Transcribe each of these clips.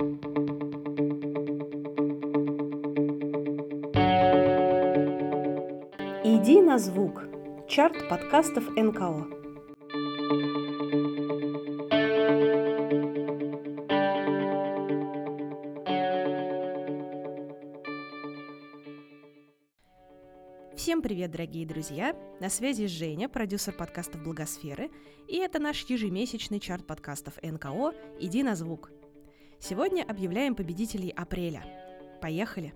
Иди на звук. Чарт подкастов НКО. Всем привет, дорогие друзья! На связи Женя, продюсер подкастов Благосферы, и это наш ежемесячный чарт подкастов НКО «Иди на звук». Сегодня объявляем победителей апреля. Поехали!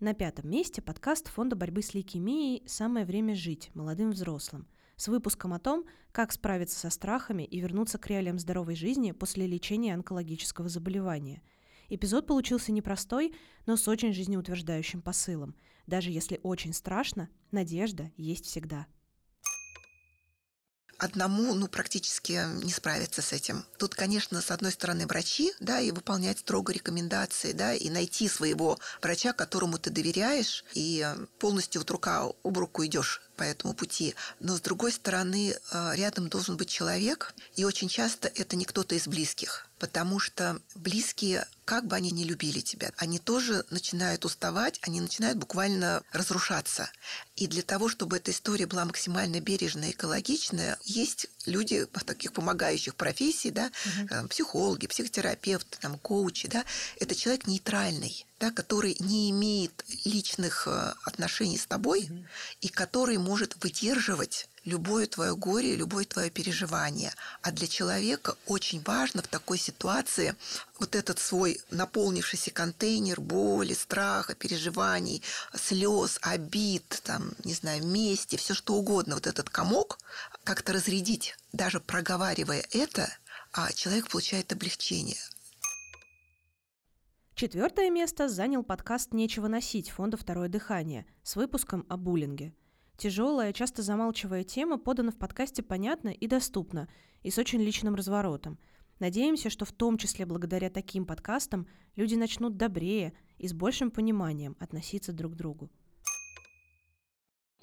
На пятом месте подкаст Фонда борьбы с лейкемией «Самое время жить молодым взрослым» с выпуском о том, как справиться со страхами и вернуться к реалиям здоровой жизни после лечения онкологического заболевания – Эпизод получился непростой, но с очень жизнеутверждающим посылом. Даже если очень страшно, надежда есть всегда одному, ну, практически не справиться с этим. Тут, конечно, с одной стороны врачи, да, и выполнять строго рекомендации, да, и найти своего врача, которому ты доверяешь, и полностью вот рука об руку идешь по этому пути. Но с другой стороны, э, рядом должен быть человек, и очень часто это не кто-то из близких, потому что близкие, как бы они ни любили тебя, они тоже начинают уставать, они начинают буквально разрушаться. И для того, чтобы эта история была максимально бережная, экологичная, есть люди таких помогающих профессий, да, угу. психологи, психотерапевты, там, коучи, да, это человек нейтральный, да, который не имеет личных э, отношений с тобой угу. и который может выдерживать любое твое горе, любое твое переживание. А для человека очень важно в такой ситуации вот этот свой наполнившийся контейнер боли, страха, переживаний, слез, обид, там, не знаю, мести, все что угодно, вот этот комок как-то разрядить. Даже проговаривая это, а человек получает облегчение. Четвертое место занял подкаст «Нечего носить» фонда «Второе дыхание» с выпуском о буллинге – Тяжелая, часто замалчивая тема подана в подкасте понятно и доступно, и с очень личным разворотом. Надеемся, что в том числе благодаря таким подкастам люди начнут добрее и с большим пониманием относиться друг к другу.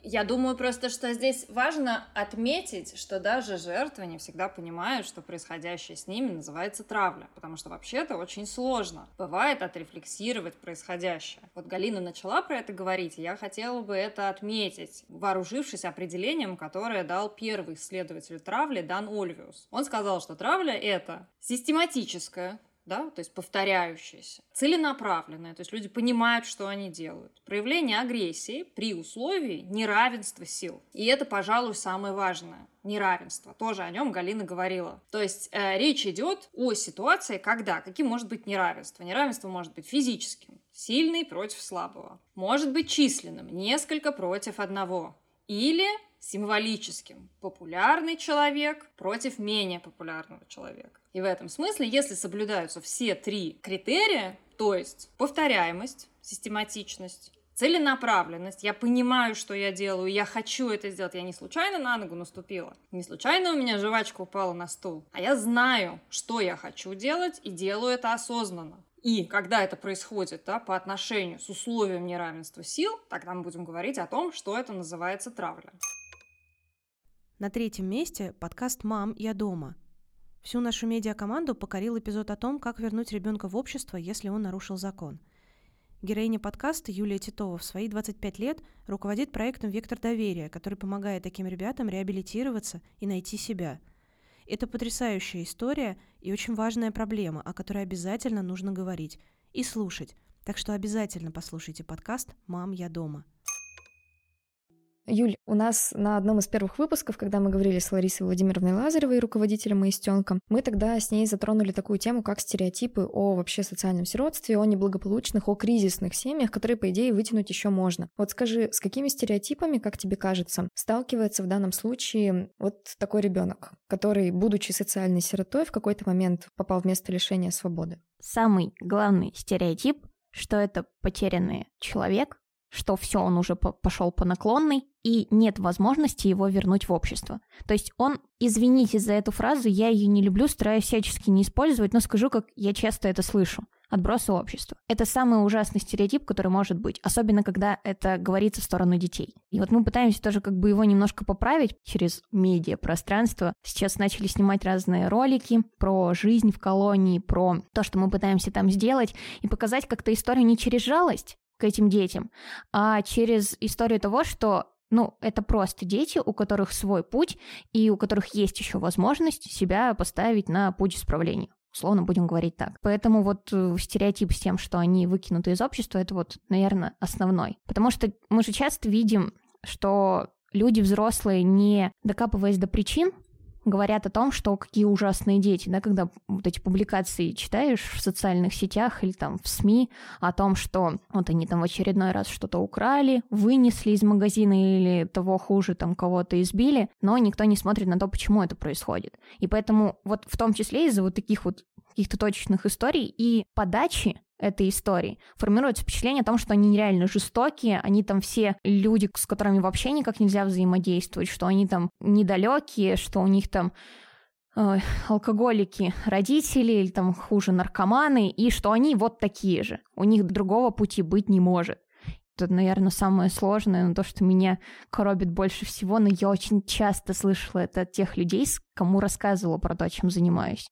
Я думаю просто, что здесь важно отметить, что даже жертвы не всегда понимают, что происходящее с ними называется травля, потому что вообще-то очень сложно. Бывает отрефлексировать происходящее. Вот Галина начала про это говорить, и я хотела бы это отметить, вооружившись определением, которое дал первый исследователь травли Дан Ольвиус. Он сказал, что травля — это систематическое, да, то есть повторяющееся, целенаправленное, то есть люди понимают, что они делают. Проявление агрессии при условии неравенства сил. И это, пожалуй, самое важное. Неравенство. Тоже о нем Галина говорила. То есть э, речь идет о ситуации, когда, каким может быть неравенство. Неравенство может быть физическим, сильный против слабого. Может быть численным, несколько против одного. Или символическим. Популярный человек против менее популярного человека. И в этом смысле, если соблюдаются все три критерия, то есть повторяемость, систематичность, целенаправленность, я понимаю, что я делаю, я хочу это сделать, я не случайно на ногу наступила, не случайно у меня жвачка упала на стул, а я знаю, что я хочу делать и делаю это осознанно. И когда это происходит да, по отношению с условием неравенства сил, тогда мы будем говорить о том, что это называется травля. На третьем месте подкаст «Мам, я дома». Всю нашу медиакоманду покорил эпизод о том, как вернуть ребенка в общество, если он нарушил закон. Героиня подкаста Юлия Титова в свои 25 лет руководит проектом «Вектор доверия», который помогает таким ребятам реабилитироваться и найти себя. Это потрясающая история и очень важная проблема, о которой обязательно нужно говорить и слушать. Так что обязательно послушайте подкаст «Мам, я дома». Юль, у нас на одном из первых выпусков, когда мы говорили с Ларисой Владимировной Лазаревой, руководителем Маистенка, мы тогда с ней затронули такую тему, как стереотипы о вообще социальном сиротстве, о неблагополучных, о кризисных семьях, которые, по идее, вытянуть еще можно. Вот скажи, с какими стереотипами, как тебе кажется, сталкивается в данном случае вот такой ребенок, который, будучи социальной сиротой, в какой-то момент попал в место лишения свободы? Самый главный стереотип, что это потерянный человек, что все, он уже пошел по наклонной, и нет возможности его вернуть в общество. То есть он, извините за эту фразу, я ее не люблю, стараюсь всячески не использовать, но скажу, как я часто это слышу. отбросы общества. Это самый ужасный стереотип, который может быть, особенно когда это говорится в сторону детей. И вот мы пытаемся тоже как бы его немножко поправить через медиа пространство. Сейчас начали снимать разные ролики про жизнь в колонии, про то, что мы пытаемся там сделать, и показать как-то историю не через жалость к этим детям, а через историю того, что ну, это просто дети, у которых свой путь, и у которых есть еще возможность себя поставить на путь исправления. Условно будем говорить так. Поэтому вот э, стереотип с тем, что они выкинуты из общества, это вот, наверное, основной. Потому что мы же часто видим, что люди взрослые, не докапываясь до причин, говорят о том, что какие ужасные дети, да, когда вот эти публикации читаешь в социальных сетях или там в СМИ о том, что вот они там в очередной раз что-то украли, вынесли из магазина или того хуже, там кого-то избили, но никто не смотрит на то, почему это происходит. И поэтому вот в том числе из-за вот таких вот каких-то точечных историй и подачи этой истории, формируется впечатление о том, что они нереально жестокие, они там все люди, с которыми вообще никак нельзя взаимодействовать, что они там недалекие, что у них там э, алкоголики родители или там хуже наркоманы, и что они вот такие же. У них другого пути быть не может. Это, наверное, самое сложное, но то, что меня коробит больше всего, но я очень часто слышала это от тех людей, кому рассказывала про то, чем занимаюсь.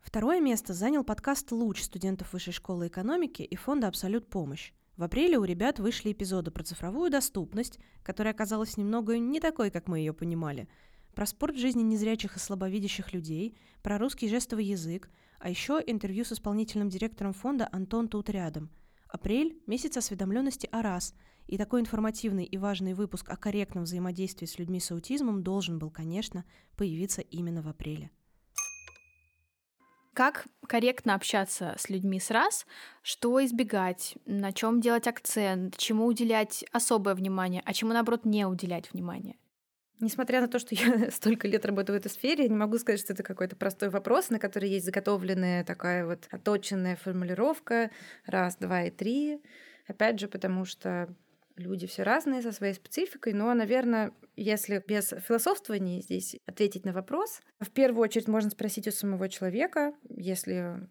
Второе место занял подкаст «Луч» студентов Высшей школы экономики и фонда «Абсолют помощь». В апреле у ребят вышли эпизоды про цифровую доступность, которая оказалась немного не такой, как мы ее понимали, про спорт жизни незрячих и слабовидящих людей, про русский жестовый язык, а еще интервью с исполнительным директором фонда Антон тут рядом. Апрель – месяц осведомленности о РАС, и такой информативный и важный выпуск о корректном взаимодействии с людьми с аутизмом должен был, конечно, появиться именно в апреле как корректно общаться с людьми с раз, что избегать, на чем делать акцент, чему уделять особое внимание, а чему, наоборот, не уделять внимание. Несмотря на то, что я столько лет работаю в этой сфере, я не могу сказать, что это какой-то простой вопрос, на который есть заготовленная такая вот оточенная формулировка раз, два и три. Опять же, потому что люди все разные со своей спецификой, но, наверное, если без философствования здесь ответить на вопрос, в первую очередь можно спросить у самого человека, если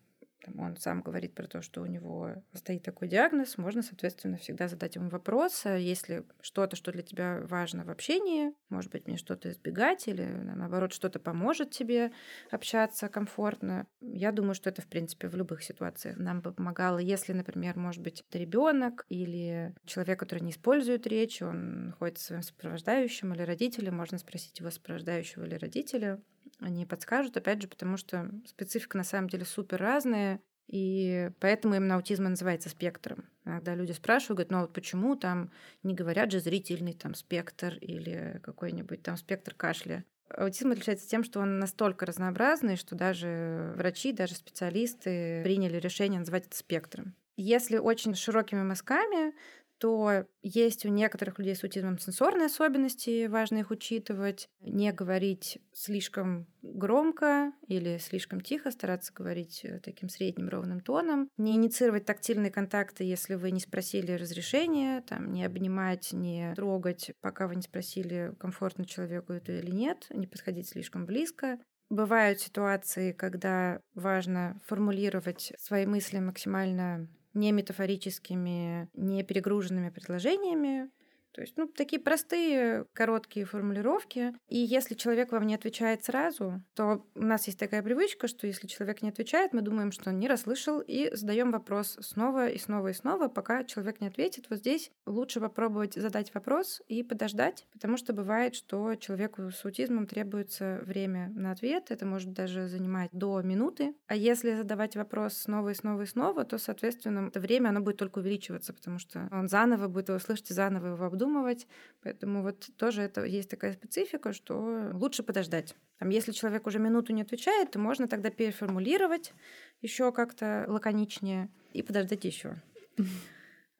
он сам говорит про то, что у него стоит такой диагноз, можно, соответственно, всегда задать ему вопрос, а если что-то, что для тебя важно в общении, может быть, мне что-то избегать или, наоборот, что-то поможет тебе общаться комфортно. Я думаю, что это, в принципе, в любых ситуациях нам бы помогало. Если, например, может быть, это ребенок или человек, который не использует речь, он находится своим сопровождающим или родителем, можно спросить его сопровождающего или родителя, они подскажут, опять же, потому что специфика на самом деле супер разная, и поэтому именно аутизм называется спектром. Когда люди спрашивают, говорят, ну а вот почему там не говорят же зрительный там спектр или какой-нибудь там спектр кашля. Аутизм отличается тем, что он настолько разнообразный, что даже врачи, даже специалисты приняли решение называть это спектром. Если очень широкими мазками, то есть у некоторых людей с аутизмом сенсорные особенности, важно их учитывать, не говорить слишком громко или слишком тихо, стараться говорить э, таким средним ровным тоном, не инициировать тактильные контакты, если вы не спросили разрешения, там, не обнимать, не трогать, пока вы не спросили, комфортно человеку это или нет, не подходить слишком близко, Бывают ситуации, когда важно формулировать свои мысли максимально не метафорическими, не перегруженными предложениями, то есть, ну, такие простые, короткие формулировки. И если человек вам не отвечает сразу, то у нас есть такая привычка, что если человек не отвечает, мы думаем, что он не расслышал, и задаем вопрос снова и снова и снова, пока человек не ответит. Вот здесь лучше попробовать задать вопрос и подождать, потому что бывает, что человеку с аутизмом требуется время на ответ. Это может даже занимать до минуты. А если задавать вопрос снова и снова и снова, то, соответственно, это время оно будет только увеличиваться, потому что он заново будет его слышать заново его обдумывать. Поэтому вот тоже это есть такая специфика, что лучше подождать. Там, если человек уже минуту не отвечает, то можно тогда переформулировать еще как-то лаконичнее и подождать еще.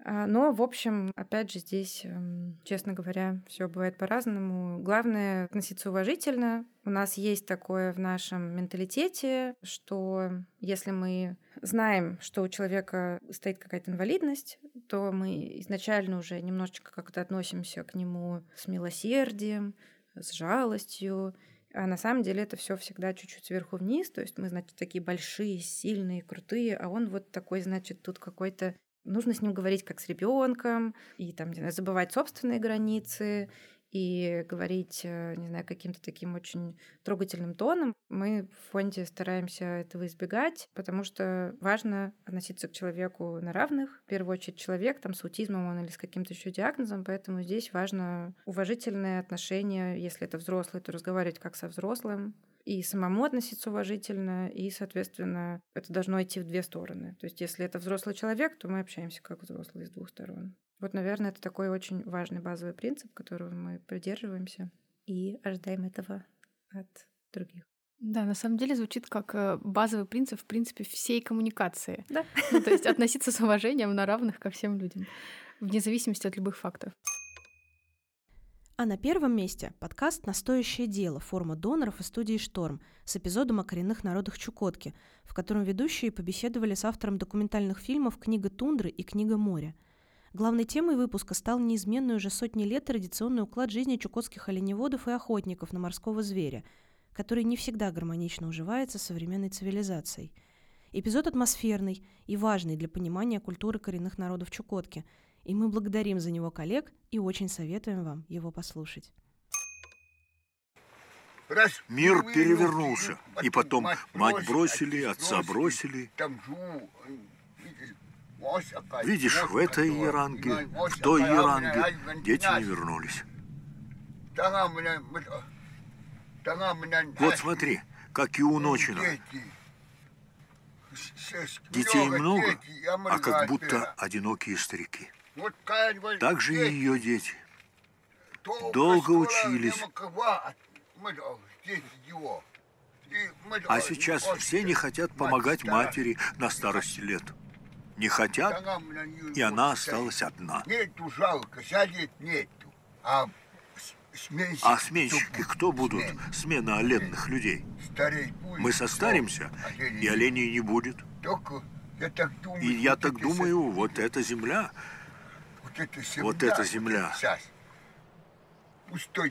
А, но, в общем, опять же, здесь, эм, честно говоря, все бывает по-разному. Главное относиться уважительно. У нас есть такое в нашем менталитете, что если мы знаем, что у человека стоит какая-то инвалидность, то мы изначально уже немножечко как-то относимся к нему с милосердием, с жалостью, А на самом деле это все всегда чуть-чуть сверху вниз. То есть мы, значит, такие большие, сильные, крутые, а он вот такой, значит, тут какой-то Нужно с ним говорить как с ребенком и там, не знаю, забывать собственные границы и говорить, э, не знаю, каким-то таким очень трогательным тоном. Мы в фонде стараемся этого избегать, потому что важно относиться к человеку на равных. В первую очередь человек там с аутизмом он или с каким-то еще диагнозом, поэтому здесь важно уважительное отношение. Если это взрослый, то разговаривать как со взрослым, и самому относиться уважительно, и, соответственно, это должно идти в две стороны. То есть, если это взрослый человек, то мы общаемся как взрослые с двух сторон. Вот, наверное, это такой очень важный базовый принцип, которого мы придерживаемся и ожидаем этого от других. Да, на самом деле звучит как э, базовый принцип, в принципе, всей коммуникации. Да. Ну, то есть относиться с уважением на равных ко всем людям, вне зависимости от любых фактов. А на первом месте подкаст «Настоящее дело» форма доноров и студии «Шторм» с эпизодом о коренных народах Чукотки, в котором ведущие побеседовали с автором документальных фильмов «Книга тундры» и «Книга моря». Главной темой выпуска стал неизменный уже сотни лет традиционный уклад жизни чукотских оленеводов и охотников на морского зверя, который не всегда гармонично уживается с современной цивилизацией. Эпизод атмосферный и важный для понимания культуры коренных народов Чукотки – и мы благодарим за него коллег и очень советуем вам его послушать. Мир перевернулся, и потом мать бросили, отца бросили. Видишь, в этой Яранге, в той Яранге дети не вернулись. Вот смотри, как и у Ночина. Детей много, а как будто одинокие старики. Так же и ее дети. Долго учились. А сейчас все не хотят помогать матери на старости лет. Не хотят, и она осталась одна. Нету жалко, сядет нету. А сменщики, а сменщики кто будут? Смена оленных людей. Мы состаримся, и оленей не будет. И я так думаю, вот эта земля вот эта земля.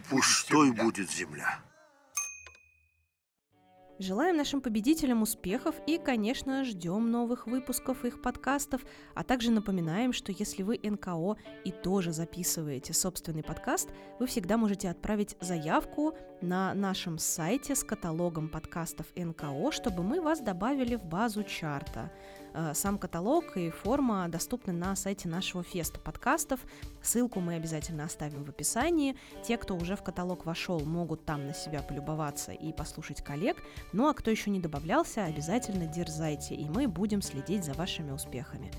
Пустой будет земля. Желаем нашим победителям успехов и, конечно, ждем новых выпусков их подкастов, а также напоминаем, что если вы НКО и тоже записываете собственный подкаст, вы всегда можете отправить заявку на нашем сайте с каталогом подкастов НКО, чтобы мы вас добавили в базу чарта. Э, сам каталог и форма доступны на сайте нашего феста подкастов. Ссылку мы обязательно оставим в описании. Те, кто уже в каталог вошел, могут там на себя полюбоваться и послушать коллег. Ну а кто еще не добавлялся, обязательно дерзайте, и мы будем следить за вашими успехами.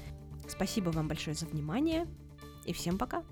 Спасибо вам большое за внимание, и всем пока!